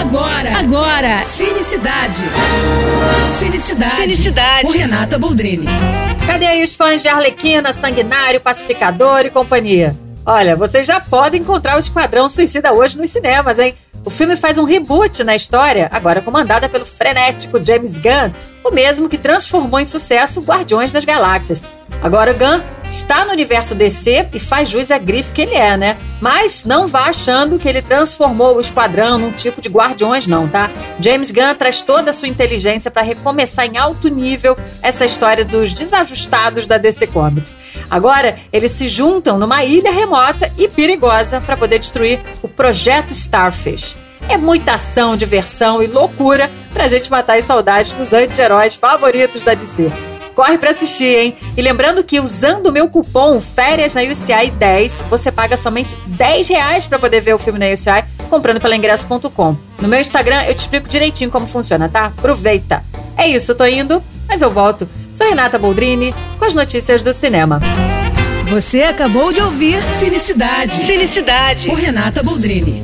Agora, agora, Cinecidade. Cinecidade. Cinecidade. Com Renata Boldrini. Cadê aí os fãs de Arlequina, Sanguinário, Pacificador e companhia? Olha, vocês já podem encontrar o Esquadrão Suicida hoje nos cinemas, hein? O filme faz um reboot na história, agora comandada pelo frenético James Gunn, o mesmo que transformou em sucesso Guardiões das Galáxias. Agora Gunn está no universo DC e faz jus à grife que ele é, né? Mas não vá achando que ele transformou o esquadrão num tipo de Guardiões, não, tá? James Gunn traz toda a sua inteligência para recomeçar em alto nível essa história dos desajustados da DC Comics. Agora, eles se juntam numa ilha remota e perigosa para poder destruir o Projeto Starfish. É muita ação, diversão e loucura pra gente matar as saudades dos anti-heróis favoritos da DC. Corre pra assistir, hein? E lembrando que usando o meu cupom Férias na UCI 10, você paga somente 10 reais pra poder ver o filme na UCI comprando pela ingresso.com. No meu Instagram eu te explico direitinho como funciona, tá? Aproveita! É isso, eu tô indo, mas eu volto. Sou Renata Boldrini com as notícias do cinema. Você acabou de ouvir Cinecidade. Cinecidade. Com Renata Boldrini.